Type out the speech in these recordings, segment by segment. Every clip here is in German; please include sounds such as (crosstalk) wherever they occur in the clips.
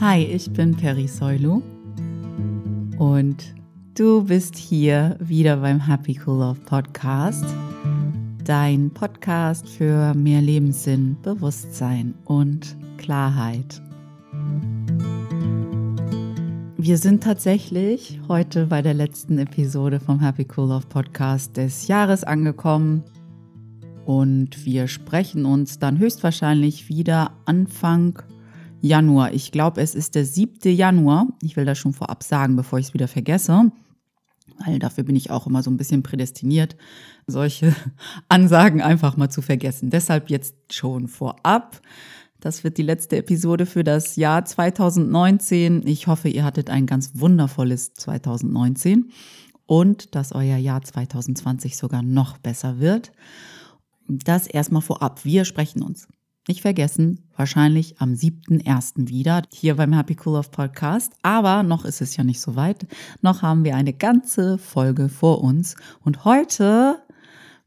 Hi, ich bin Peri Soilu und du bist hier wieder beim Happy Cool Love Podcast, dein Podcast für mehr Lebenssinn, Bewusstsein und Klarheit. Wir sind tatsächlich heute bei der letzten Episode vom Happy Cool Love Podcast des Jahres angekommen. Und wir sprechen uns dann höchstwahrscheinlich wieder Anfang Januar. Ich glaube, es ist der 7. Januar. Ich will das schon vorab sagen, bevor ich es wieder vergesse. Weil dafür bin ich auch immer so ein bisschen prädestiniert, solche (laughs) Ansagen einfach mal zu vergessen. Deshalb jetzt schon vorab. Das wird die letzte Episode für das Jahr 2019. Ich hoffe, ihr hattet ein ganz wundervolles 2019 und dass euer Jahr 2020 sogar noch besser wird. Das erstmal vorab. Wir sprechen uns. Nicht vergessen, wahrscheinlich am 7.1. wieder hier beim Happy Cool Love Podcast. Aber noch ist es ja nicht so weit. Noch haben wir eine ganze Folge vor uns. Und heute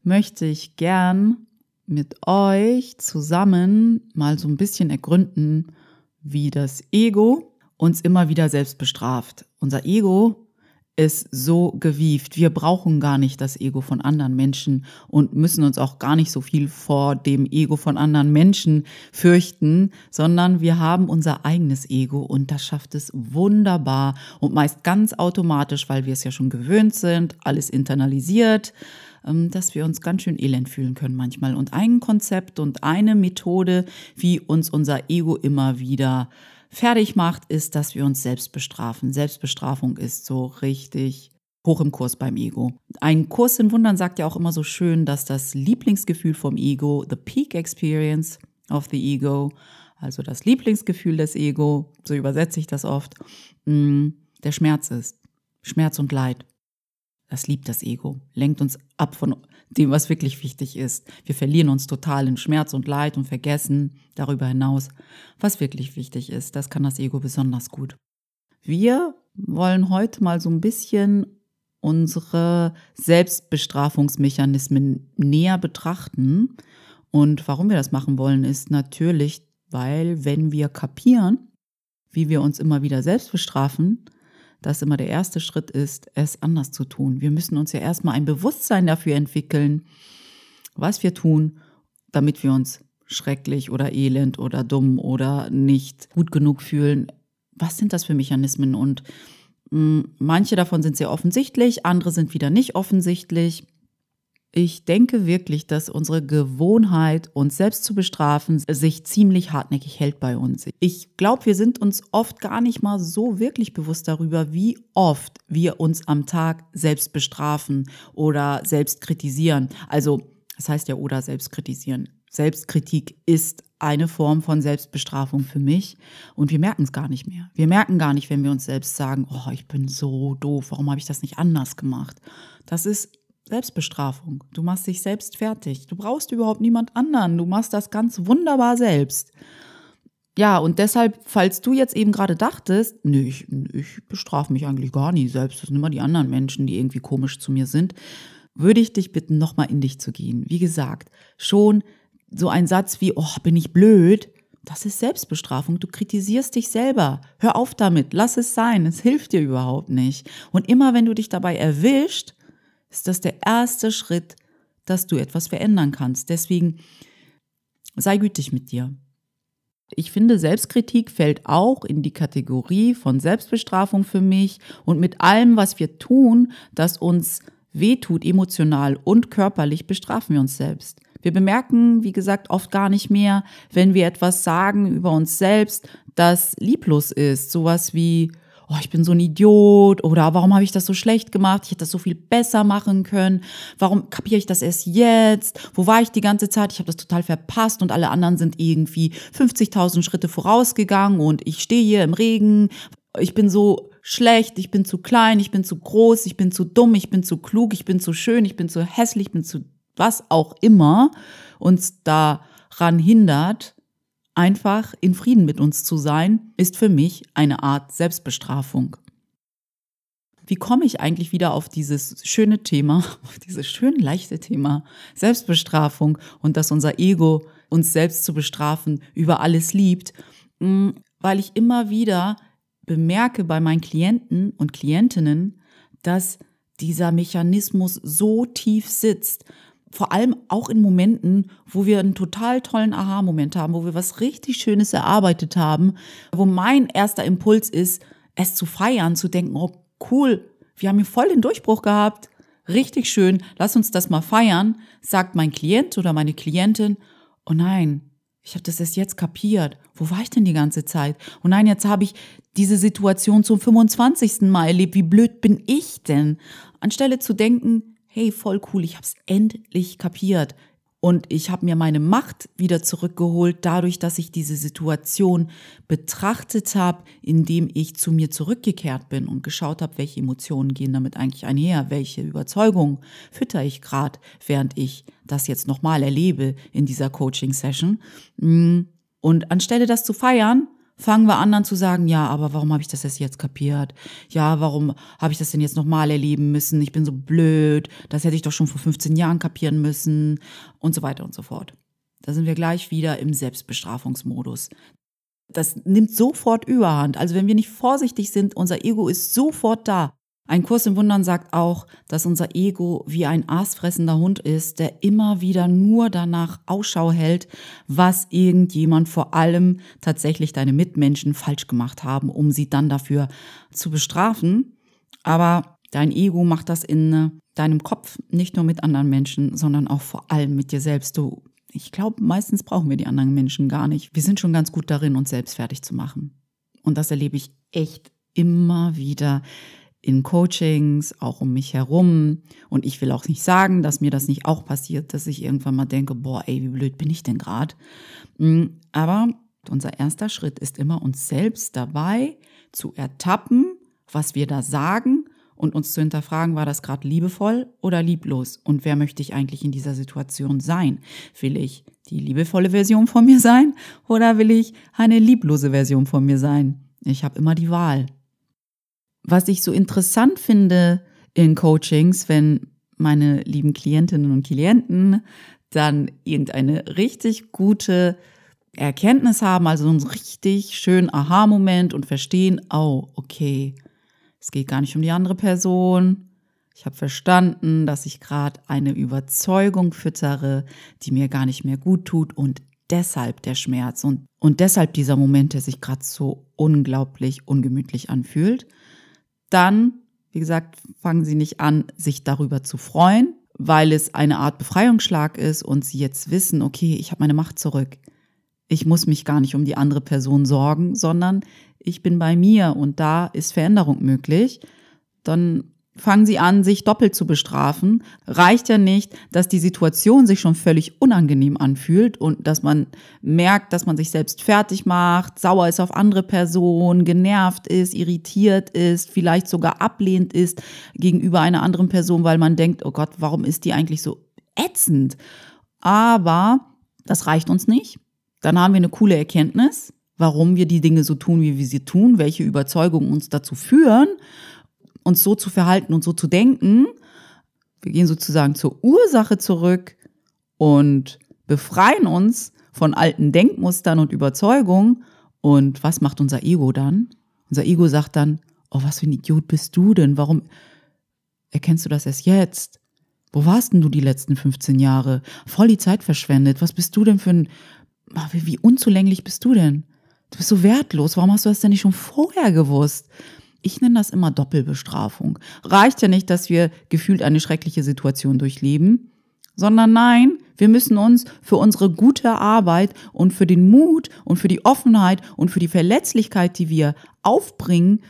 möchte ich gern mit euch zusammen mal so ein bisschen ergründen, wie das Ego uns immer wieder selbst bestraft. Unser Ego ist so gewieft. Wir brauchen gar nicht das Ego von anderen Menschen und müssen uns auch gar nicht so viel vor dem Ego von anderen Menschen fürchten, sondern wir haben unser eigenes Ego und das schafft es wunderbar und meist ganz automatisch, weil wir es ja schon gewöhnt sind, alles internalisiert ähm, dass wir uns ganz schön elend fühlen können manchmal. Und ein Konzept und eine Methode, wie uns unser Ego immer wieder fertig macht, ist, dass wir uns selbst bestrafen. Selbstbestrafung ist so richtig hoch im Kurs beim Ego. Ein Kurs in Wundern sagt ja auch immer so schön, dass das Lieblingsgefühl vom Ego, the peak experience of the ego, also das Lieblingsgefühl des Ego, so übersetze ich das oft, mm, der Schmerz ist. Schmerz und Leid. Das liebt das Ego, lenkt uns ab von dem, was wirklich wichtig ist. Wir verlieren uns total in Schmerz und Leid und vergessen darüber hinaus, was wirklich wichtig ist. Das kann das Ego besonders gut. Wir wollen heute mal so ein bisschen unsere Selbstbestrafungsmechanismen näher betrachten. Und warum wir das machen wollen, ist natürlich, weil wenn wir kapieren, wie wir uns immer wieder selbst bestrafen, dass immer der erste Schritt ist, es anders zu tun. Wir müssen uns ja erstmal ein Bewusstsein dafür entwickeln, was wir tun, damit wir uns schrecklich oder elend oder dumm oder nicht gut genug fühlen. Was sind das für Mechanismen? Und mh, hm, manche davon sind sehr offensichtlich, andere sind wieder nicht offensichtlich. Ich denke wirklich, dass unsere Gewohnheit, uns selbst zu bestrafen, sich ziemlich hartnäckig hält bei uns. Ich glaube, wir sind uns oft gar nicht mal so wirklich bewusst darüber, wie oft wir uns am Tag selbst bestrafen oder selbst kritisieren. Also, das heißt ja oder selbst kritisieren. Selbstkritik ist eine Form von Selbstbestrafung für mich und wir merken es gar nicht mehr. Wir merken gar nicht, wenn wir uns selbst sagen, oh, ich bin so doof, warum habe ich das nicht anders gemacht? Das ist Selbstbestrafung. Du machst dich selbst fertig. Du brauchst überhaupt niemand anderen. Du machst das ganz wunderbar selbst. Ja, und deshalb, falls du jetzt eben gerade dachtest, nö, ich, ich bestrafe mich eigentlich gar nie selbst, das sind immer die anderen Menschen, die irgendwie komisch zu mir sind, würde ich dich bitten, nochmal in dich zu gehen. Wie gesagt, schon so ein Satz wie, oh, bin ich blöd, das ist Selbstbestrafung. Du kritisierst dich selber. Hör auf damit, lass es sein, es hilft dir überhaupt nicht. Und immer wenn du dich dabei erwischt, ist das der erste Schritt, dass du etwas verändern kannst. Deswegen sei gütig mit dir. Ich finde, Selbstkritik fällt auch in die Kategorie von Selbstbestrafung für mich und mit allem, was wir tun, das uns wehtut, emotional und körperlich, bestrafen wir uns selbst. Wir bemerken, wie gesagt, oft gar nicht mehr, wenn wir etwas sagen über uns selbst, das lieblos ist. Sowas wie, oh, ich bin so ein Idiot oder warum habe ich das so schlecht gemacht? Ich hätte das so viel besser machen können. Warum kapiere ich das erst jetzt? Wo war ich die ganze Zeit? Ich habe das total verpasst und alle anderen sind irgendwie 50.000 Schritte vorausgegangen und ich stehe hier im Regen. Ich bin so schlecht, ich bin zu klein, ich bin zu groß, ich bin zu dumm, ich bin zu klug, ich bin zu schön, ich bin zu hässlich, ich bin zu was auch immer uns daran hindert, Einfach in Frieden mit uns zu sein, ist für mich eine Art Selbstbestrafung. Wie komme ich eigentlich wieder auf dieses schöne Thema, (laughs) auf dieses schön leichte Thema Selbstbestrafung und dass unser Ego uns selbst zu bestrafen über alles liebt? Hm, weil ich immer wieder bemerke bei meinen Klienten und Klientinnen, dass dieser Mechanismus so tief sitzt. Vor allem auch in Momenten, wo wir einen total tollen Aha-Moment haben, wo wir was richtig Schönes erarbeitet haben, wo mein erster Impuls ist, es zu feiern, zu denken, oh cool, wir haben hier voll den Durchbruch gehabt, richtig schön, lass uns das mal feiern, sagt mein Klient oder meine Klientin, oh nein, ich habe das erst jetzt kapiert. Wo war ich denn die ganze Zeit? Und nein, jetzt habe ich diese Situation zum 25. Mal erlebt. Wie blöd bin ich denn? Anstelle zu denken, hey, voll cool, ich habe es endlich kapiert. Und ich habe mir meine Macht wieder zurückgeholt, dadurch, dass ich diese Situation betrachtet habe, indem ich zu mir zurückgekehrt bin und geschaut habe, welche Emotionen gehen damit eigentlich einher, welche Überzeugungen fütter ich gerade, während ich das jetzt nochmal erlebe in dieser Coaching-Session. Mm. Und anstelle das zu feiern, fangen wir an dann zu sagen, ja, aber warum habe ich das erst jetzt kapiert? Ja, warum habe ich das denn jetzt nochmal erleben müssen? Ich bin so blöd, das hätte ich doch schon vor 15 Jahren kapieren müssen und so weiter und so fort. Da sind wir gleich wieder im Selbstbestrafungsmodus. Das nimmt sofort überhand. Also wenn wir nicht vorsichtig sind, unser Ego ist sofort da. Ein Kurs im Wundern sagt auch, dass unser Ego wie ein aasfressender Hund ist, der immer wieder nur danach Ausschau hält, was irgendjemand, vor allem tatsächlich deine Mitmenschen, falsch gemacht haben, um sie dann dafür zu bestrafen. Aber dein Ego macht das in deinem Kopf, nicht nur mit anderen Menschen, sondern auch vor allem mit dir selbst. Du, ich glaube, meistens brauchen wir die anderen Menschen gar nicht. Wir sind schon ganz gut darin, uns selbst fertig zu machen. Und das erlebe ich echt immer wieder in Coachings, auch um mich herum. Und ich will auch nicht sagen, dass mir das nicht auch passiert, dass ich irgendwann mal denke, boah, ey, wie blöd bin ich denn gerade. Mm, aber unser erster Schritt ist immer, uns selbst dabei zu ertappen, was wir da sagen und uns zu hinterfragen, war das gerade liebevoll oder lieblos? Und wer möchte ich eigentlich in dieser Situation sein? Will ich die liebevolle Version von mir sein oder will ich eine lieblose Version von mir sein? Ich habe immer die Wahl was ich so interessant finde in Coachings, wenn meine lieben Klientinnen und Klienten dann irgendeine richtig gute Erkenntnis haben, also einen richtig schönen Aha-Moment und verstehen, oh, okay, es geht gar nicht um die andere Person. Ich habe verstanden, dass ich gerade eine Überzeugung füttere, die mir gar nicht mehr gut tut und deshalb der Schmerz und, und deshalb dieser Moment, der sich gerade so unglaublich ungemütlich anfühlt dann, wie gesagt, fangen Sie nicht an, sich darüber zu freuen, weil es eine Art Befreiungsschlag ist und Sie jetzt wissen, okay, ich habe meine Macht zurück. Ich muss mich gar nicht um die andere Person sorgen, sondern ich bin bei mir und da ist Veränderung möglich. Dann fangen sie an, sich doppelt zu bestrafen. Reicht ja nicht, dass die Situation sich schon völlig unangenehm anfühlt und dass man merkt, dass man sich selbst fertig macht, sauer ist auf andere Personen, genervt ist, irritiert ist, vielleicht sogar ablehnt ist gegenüber einer anderen Person, weil man denkt, oh Gott, warum ist die eigentlich so ätzend? Aber das reicht uns nicht. Dann haben wir eine coole Erkenntnis, warum wir die Dinge so tun, wie wir sie tun, welche Überzeugungen uns dazu führen uns so zu verhalten und so zu denken. Wir gehen sozusagen zur Ursache zurück und befreien uns von alten Denkmustern und Überzeugungen. Und was macht unser Ego dann? Unser Ego sagt dann, oh, was für ein Idiot bist du denn? Warum erkennst du das erst jetzt? Wo warst denn du die letzten 15 Jahre? Voll die Zeit verschwendet. Was bist du denn für ein, ah, wie unzulänglich bist du denn? Du bist so wertlos. Warum hast du das denn nicht schon vorher gewusst? Ich nenne das immer Doppelbestrafung. Reicht ja nicht, dass wir gefühlt eine schreckliche Situation durchleben, sondern nein, wir müssen uns für unsere gute Arbeit und für den Mut und für die Offenheit und für die Verletzlichkeit, die wir aufbringen,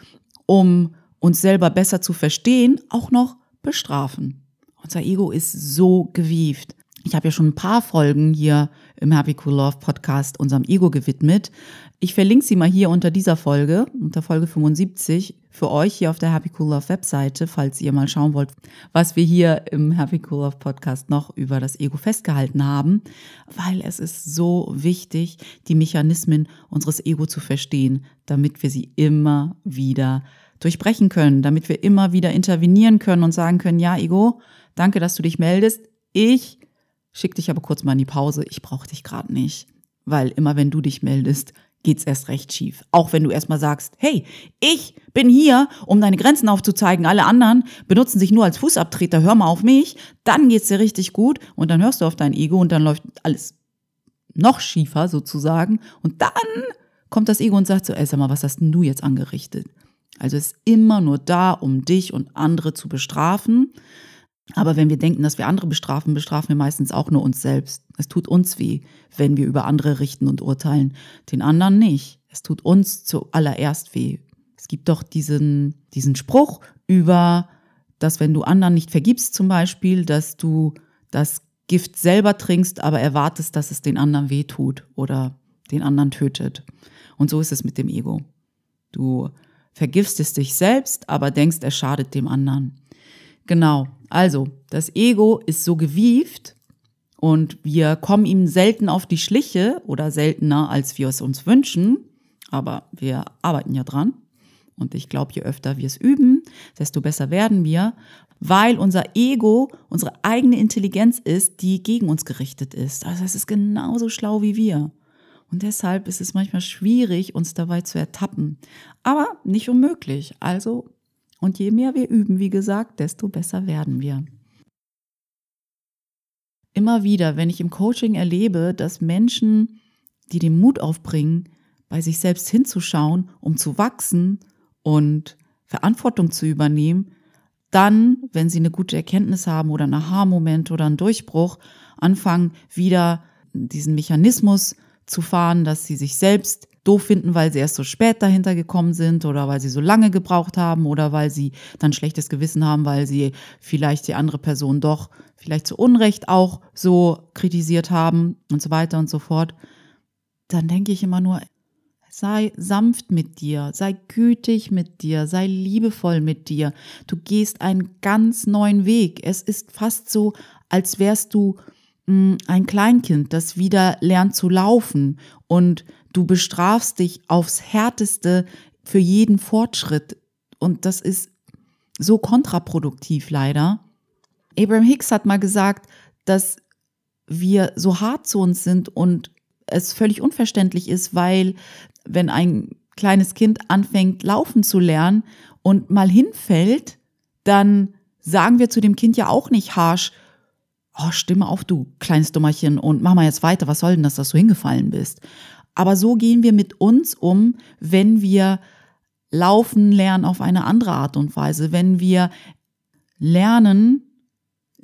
um uns selber besser zu verstehen, auch noch bestrafen. Unser Ego ist so gewieft. Ich habe ja schon ein paar Folgen hier im Happy Cool Love Podcast unserem Ego gewidmet. Ich verlinke sie mal hier unter dieser Folge, unter Folge 75, für euch hier auf der Happy Cool Love Webseite, falls ihr mal schauen wollt, was wir hier im Happy Cool Love Podcast noch über das Ego festgehalten haben, weil es ist so wichtig, die Mechanismen unseres Ego zu verstehen, damit wir sie immer wieder durchbrechen können, damit wir immer wieder intervenieren können und sagen können, ja, Ego, danke, dass du dich meldest. Ich schick dich aber kurz mal in die Pause, ich brauche dich gerade nicht. Weil immer wenn du dich meldest, geht's erst recht schief. Auch wenn du erstmal sagst, hey, ich bin hier, um deine Grenzen aufzuzeigen, alle anderen benutzen sich nur als Fußabtreter, hör mal auf mich, dann geht's dir richtig gut und dann hörst du auf dein Ego und dann läuft alles noch schiefer sozusagen und dann kommt das Ego und sagt so, ey, sag mal, was hast denn du jetzt angerichtet? Also ist immer nur da, um dich und andere zu bestrafen. Aber wenn wir denken, dass wir andere bestrafen, bestrafen wir meistens auch nur uns selbst. Es tut uns weh, wenn wir über andere richten und urteilen, den anderen nicht. Es tut uns zuallererst weh. Es gibt doch diesen, diesen Spruch über, dass wenn du anderen nicht vergibst zum Beispiel, dass du das Gift selber trinkst, aber erwartest, dass es den anderen weh tut oder den anderen tötet. Und so ist es mit dem Ego. Du vergiftest dich selbst, aber denkst, er schadet dem anderen. Genau. Also, das Ego ist so gewieft und wir kommen ihm selten auf die Schliche oder seltener, als wir es uns wünschen. Aber wir arbeiten ja dran. Und ich glaube, je öfter wir es üben, desto besser werden wir, weil unser Ego unsere eigene Intelligenz ist, die gegen uns gerichtet ist. Also es ist genauso schlau wie wir. Und deshalb ist es manchmal schwierig, uns dabei zu ertappen. Aber nicht unmöglich. Also und je mehr wir üben, wie gesagt, desto besser werden wir. Immer wieder, wenn ich im Coaching erlebe, dass Menschen, die den Mut aufbringen, bei sich selbst hinzuschauen, um zu wachsen und Verantwortung zu übernehmen, dann, wenn sie eine gute Erkenntnis haben oder einen Aha-Moment oder einen Durchbruch, anfangen wieder diesen Mechanismus zu fahren, dass sie sich selbst doof finden, weil sie erst so spät dahinter gekommen sind oder weil sie so lange gebraucht haben oder weil sie dann schlechtes Gewissen haben, weil sie vielleicht die andere Person doch vielleicht zu Unrecht auch so kritisiert haben und so weiter und so fort, dann denke ich immer nur, sei sanft mit dir, sei gütig mit dir, sei liebevoll mit dir. Du gehst einen ganz neuen Weg. Es ist fast so, als wärst du hm, ein Kleinkind, das wieder lernt zu laufen und du bestrafst dich aufs härteste für jeden Fortschritt und das ist so kontraproduktiv leider. Abraham Hicks hat mal gesagt, dass wir so hart zu uns sind und es völlig unverständlich ist, weil wenn ein kleines Kind anfängt laufen zu lernen und mal hinfällt, dann sagen wir zu dem Kind ja auch nicht harsch, oh, stimme auf, du kleines Dummerchen, und mach mal jetzt weiter, was soll denn das, dass du hingefallen bist? Aber so gehen wir mit uns um, wenn wir laufen lernen auf eine andere Art und Weise, wenn wir lernen,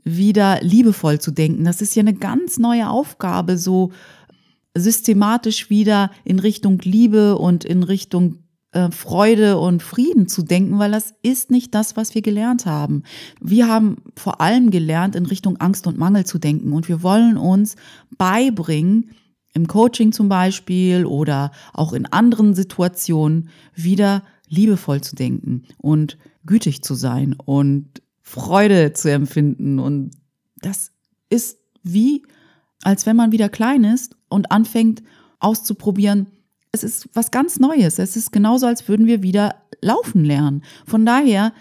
wieder liebevoll zu denken. Das ist ja eine ganz neue Aufgabe, so systematisch wieder in Richtung Liebe und in Richtung äh, Freude und Frieden zu denken, weil das ist nicht das, was wir gelernt haben. Wir haben vor allem gelernt, in Richtung Angst und Mangel zu denken und wir wollen uns beibringen, im Coaching zum Beispiel oder auch in anderen Situationen wieder liebevoll zu denken und gütig zu sein und Freude zu empfinden. Und das ist wie, als wenn man wieder klein ist und anfängt auszuprobieren, es ist was ganz Neues. Es ist genauso, als würden wir wieder laufen lernen. Von daher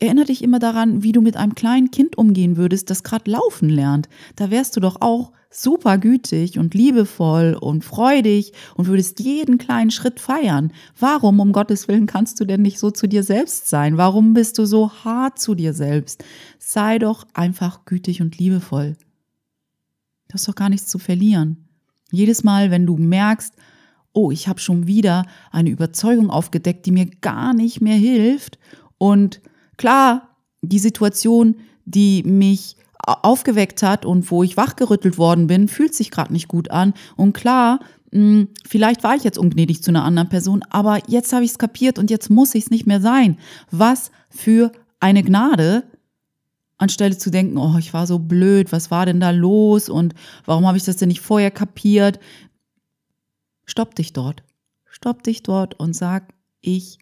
erinnere dich immer daran, wie du mit einem kleinen Kind umgehen würdest, das gerade laufen lernt. Da wärst du doch auch super gütig und liebevoll und freudig und würdest jeden kleinen Schritt feiern. Warum, um Gottes Willen, kannst du denn nicht so zu dir selbst sein? Warum bist du so hart zu dir selbst? Sei doch einfach gütig und liebevoll. Du hast doch gar nichts zu verlieren. Jedes Mal, wenn du merkst, oh, ich habe schon wieder eine Überzeugung aufgedeckt, die mir gar nicht mehr hilft. Und klar, die Situation, die mich aufgeweckt hat und wo ich wachgerüttelt worden bin, fühlt sich gerade nicht gut an. Und klar, hm, vielleicht war ich jetzt ungnädig zu einer anderen Person, aber jetzt habe ich es kapiert und jetzt muss ich es nicht mehr sein. Was für eine Gnade, anstelle zu denken, oh, ich war so blöd, was war denn da los und warum habe ich das denn nicht vorher kapiert? Stopp dich dort. Stopp dich dort und sag, ich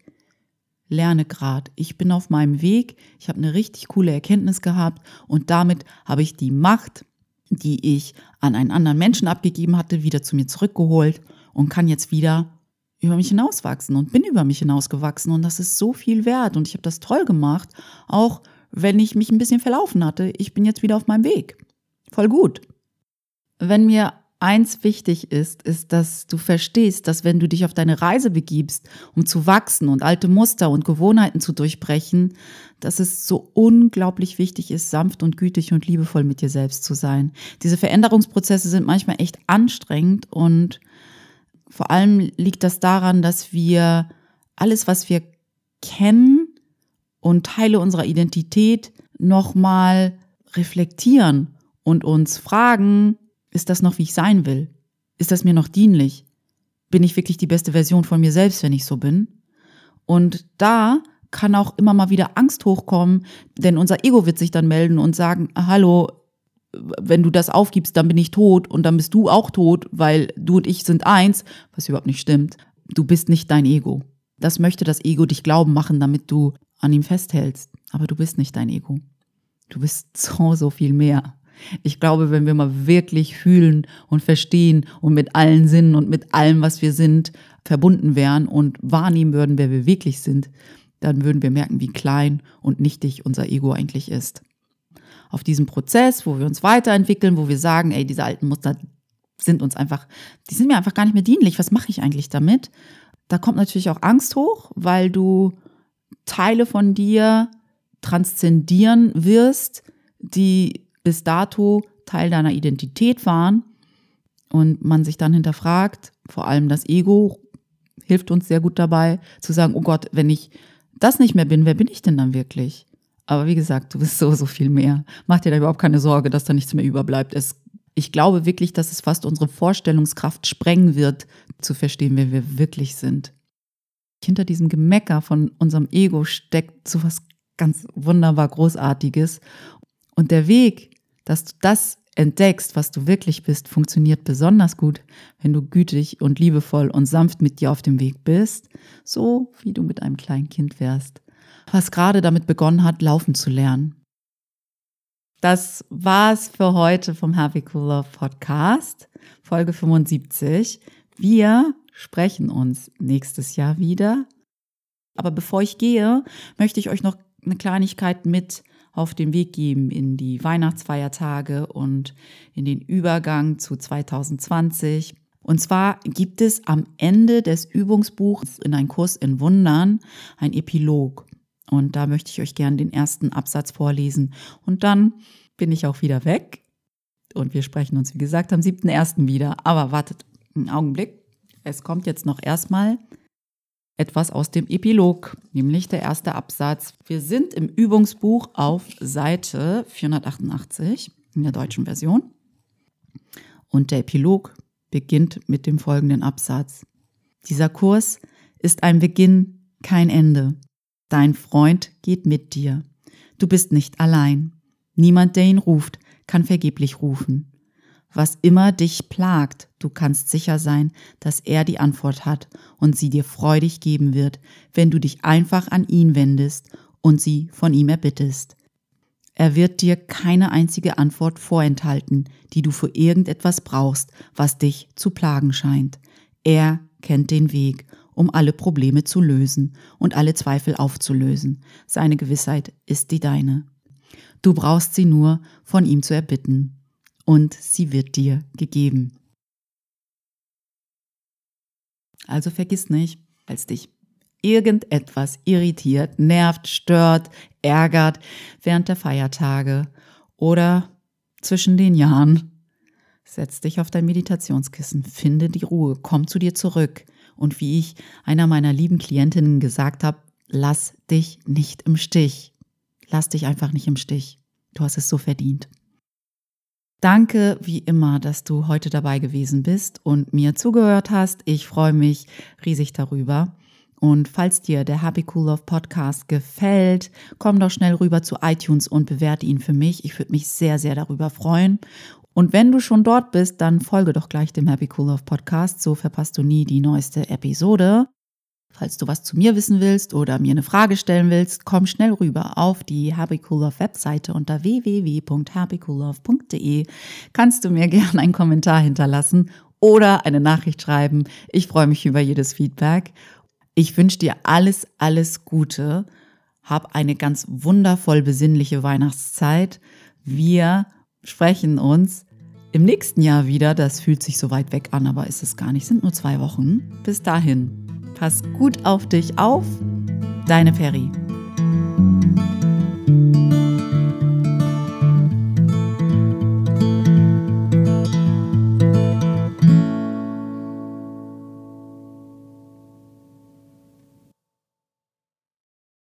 lerne gerade. Ich bin auf meinem Weg. Ich habe eine richtig coole Erkenntnis gehabt und damit habe ich die Macht, die ich an einen anderen Menschen abgegeben hatte, wieder zu mir zurückgeholt und kann jetzt wieder über mich hinauswachsen und bin über mich hinausgewachsen und das ist so viel wert und ich habe das toll gemacht, auch wenn ich mich ein bisschen verlaufen hatte. Ich bin jetzt wieder auf meinem Weg. Voll gut. Wenn mir eins wichtig ist, ist, dass du verstehst, dass wenn du dich auf deine Reise begibst, um zu wachsen und alte Muster und Gewohnheiten zu durchbrechen, dass es so unglaublich wichtig ist, sanft und gütig und liebevoll mit dir selbst zu sein. Diese Veränderungsprozesse sind manchmal echt anstrengend und vor allem liegt das daran, dass wir alles, was wir kennen und Teile unserer Identität nochmal reflektieren und uns fragen, ist das noch, wie ich sein will? Ist das mir noch dienlich? Bin ich wirklich die beste Version von mir selbst, wenn ich so bin? Und da kann auch immer mal wieder Angst hochkommen, denn unser Ego wird sich dann melden und sagen, hallo, wenn du das aufgibst, dann bin ich tot und dann bist du auch tot, weil du und ich sind eins, was überhaupt nicht stimmt. Du bist nicht dein Ego. Das möchte das Ego dich glauben machen, damit du an ihm festhältst. Aber du bist nicht dein Ego. Du bist (laughs) so, so viel mehr. Ich glaube, wenn wir mal wirklich fühlen und verstehen und mit allen Sinnen und mit allem, was wir sind, verbunden wären und wahrnehmen würden, wer wir wirklich sind, dann würden wir merken, wie klein und nichtig unser Ego eigentlich ist. Auf diesem Prozess, wo wir uns weiterentwickeln, wo wir sagen, ey, diese alten Muster sind uns einfach, die sind mir einfach gar nicht mehr dienlich. Was mache ich eigentlich damit? Da kommt natürlich auch Angst hoch, weil du Teile von dir transzendieren wirst, die bis dato Teil deiner Identität waren und man sich dann hinterfragt, vor allem das Ego hilft uns sehr gut dabei zu sagen, oh Gott, wenn ich das nicht mehr bin, wer bin ich denn dann wirklich? Aber wie gesagt, du bist so, so viel mehr. Mach dir da überhaupt keine Sorge, dass da nichts mehr überbleibt. Es, ich glaube wirklich, dass es fast unsere Vorstellungskraft sprengen wird, zu verstehen, wer wir wirklich sind. Hinter diesem Gemecker von unserem Ego steckt so was ganz wunderbar Großartiges. Und der Weg, dass du das entdeckst, was du wirklich bist, funktioniert besonders gut, wenn du gütig und liebevoll und sanft mit dir auf dem Weg bist, so wie du mit einem kleinen Kind wärst, was gerade damit begonnen hat, laufen zu lernen. Das war's für heute vom Happy Cool Love Podcast, Folge 75. Wir sprechen uns nächstes Jahr wieder. Aber bevor ich gehe, möchte ich euch noch eine Kleinigkeit mit auf den Weg geben in die Weihnachtsfeiertage und in den Übergang zu 2020. Und zwar gibt es am Ende des Übungsbuchs in ein Kurs in Wundern ein Epilog. Und da möchte ich euch gerne den ersten Absatz vorlesen. Und dann bin ich auch wieder weg. Und wir sprechen uns, wie gesagt, am 7.1. wieder. Aber wartet einen Augenblick. Es kommt jetzt noch erstmal etwas aus dem Epilog, nämlich der erste Absatz. Wir sind im Übungsbuch auf Seite 488 in der deutschen Version. Und der Epilog beginnt mit dem folgenden Absatz. Dieser Kurs ist ein Beginn, kein Ende. Dein Freund geht mit dir. Du bist nicht allein. Niemand, der ihn ruft, kann vergeblich rufen. Was immer dich plagt, du kannst sicher sein, dass er die Antwort hat und sie dir freudig geben wird, wenn du dich einfach an ihn wendest und sie von ihm erbittest. Er wird dir keine einzige Antwort vorenthalten, die du für irgendetwas brauchst, was dich zu plagen scheint. Er kennt den Weg, um alle Probleme zu lösen und alle Zweifel aufzulösen. Seine Gewissheit ist die deine. Du brauchst sie nur von ihm zu erbitten und sie wird dir gegeben. Also vergiss nicht, als dich irgendetwas irritiert, nervt, stört, ärgert während der Feiertage oder zwischen den Jahren. Setz dich auf dein Meditationskissen, finde die Ruhe, komm zu dir zurück. Und wie ich einer meiner lieben Klientinnen gesagt habe, lass dich nicht im Stich. Lass dich einfach nicht im Stich. Du hast es so verdient. Danke wie immer, dass du heute dabei gewesen bist und mir zugehört hast. Ich freue mich riesig darüber. Und falls dir der Happy Cool Love Podcast gefällt, komm doch schnell rüber zu iTunes und bewerte ihn für mich. Ich würde mich sehr, sehr darüber freuen. Und wenn du schon dort bist, dann folge doch gleich dem Happy Cool Love Podcast, so verpasst du nie die neueste Episode. Falls du was zu mir wissen willst oder mir eine Frage stellen willst, komm schnell rüber auf die Happy Cool Love Webseite unter www.happycoollove.de. Kannst du mir gerne einen Kommentar hinterlassen oder eine Nachricht schreiben. Ich freue mich über jedes Feedback. Ich wünsche dir alles, alles Gute. Hab eine ganz wundervoll besinnliche Weihnachtszeit. Wir sprechen uns im nächsten Jahr wieder. Das fühlt sich so weit weg an, aber ist es gar nicht. Sind nur zwei Wochen. Bis dahin, pass gut auf dich auf. Deine Ferry.